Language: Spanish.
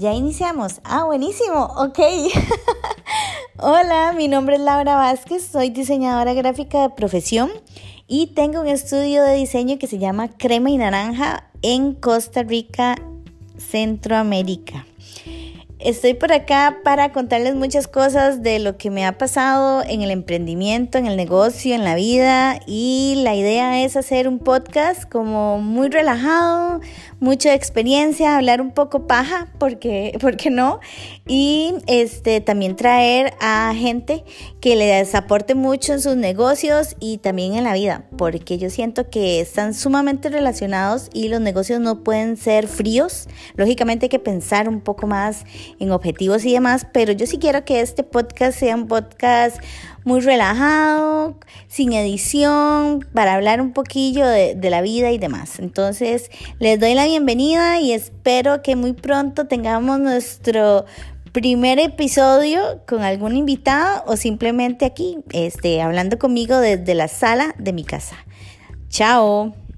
Ya iniciamos. Ah, buenísimo. Ok. Hola, mi nombre es Laura Vázquez, soy diseñadora gráfica de profesión y tengo un estudio de diseño que se llama Crema y Naranja en Costa Rica, Centroamérica. Estoy por acá para contarles muchas cosas de lo que me ha pasado en el emprendimiento, en el negocio, en la vida y la idea es hacer un podcast como muy relajado, mucha experiencia, hablar un poco paja, porque, porque no, y este también traer a gente que les aporte mucho en sus negocios y también en la vida, porque yo siento que están sumamente relacionados y los negocios no pueden ser fríos. Lógicamente hay que pensar un poco más en objetivos y demás, pero yo sí quiero que este podcast sea un podcast muy relajado, sin edición, para hablar un poquillo de, la vida y demás. Entonces, les doy la bienvenida y espero que muy pronto tengamos nuestro primer episodio con algún invitado o simplemente aquí, este, hablando conmigo desde la sala de mi casa. Chao.